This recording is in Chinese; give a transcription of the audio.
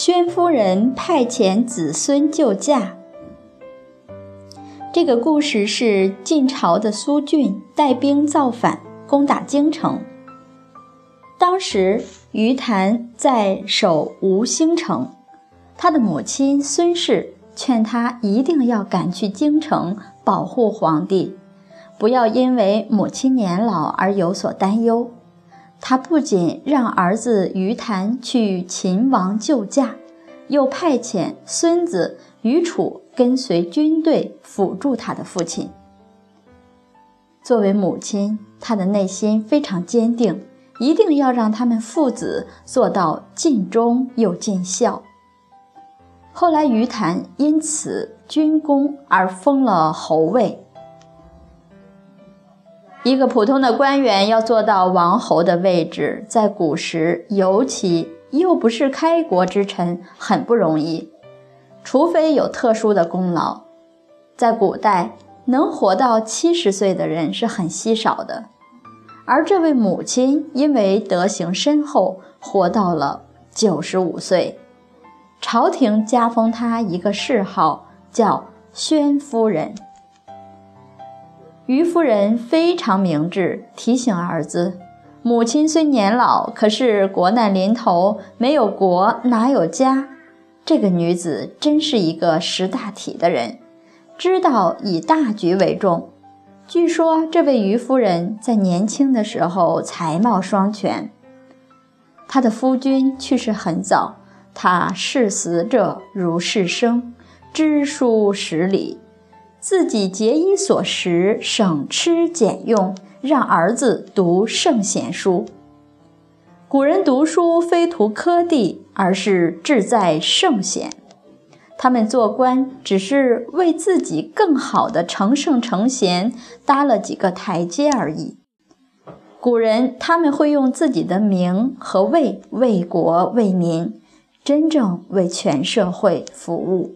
宣夫人派遣子孙救驾。这个故事是晋朝的苏峻带兵造反，攻打京城。当时于谭在守吴兴城，他的母亲孙氏劝他一定要赶去京城保护皇帝，不要因为母亲年老而有所担忧。他不仅让儿子于谭去秦王救驾，又派遣孙子于楚跟随军队辅助他的父亲。作为母亲，他的内心非常坚定，一定要让他们父子做到尽忠又尽孝。后来，于谭因此军功而封了侯位。一个普通的官员要做到王侯的位置，在古时尤其又不是开国之臣，很不容易。除非有特殊的功劳，在古代能活到七十岁的人是很稀少的。而这位母亲因为德行深厚，活到了九十五岁，朝廷加封她一个谥号，叫宣夫人。于夫人非常明智，提醒儿子：“母亲虽年老，可是国难临头，没有国哪有家？”这个女子真是一个识大体的人，知道以大局为重。据说这位于夫人在年轻的时候才貌双全，她的夫君去世很早，她视死者如视生，知书识礼。自己节衣缩食，省吃俭用，让儿子读圣贤书。古人读书非图科第，而是志在圣贤。他们做官只是为自己更好的成圣成贤搭了几个台阶而已。古人他们会用自己的名和位为国为民，真正为全社会服务。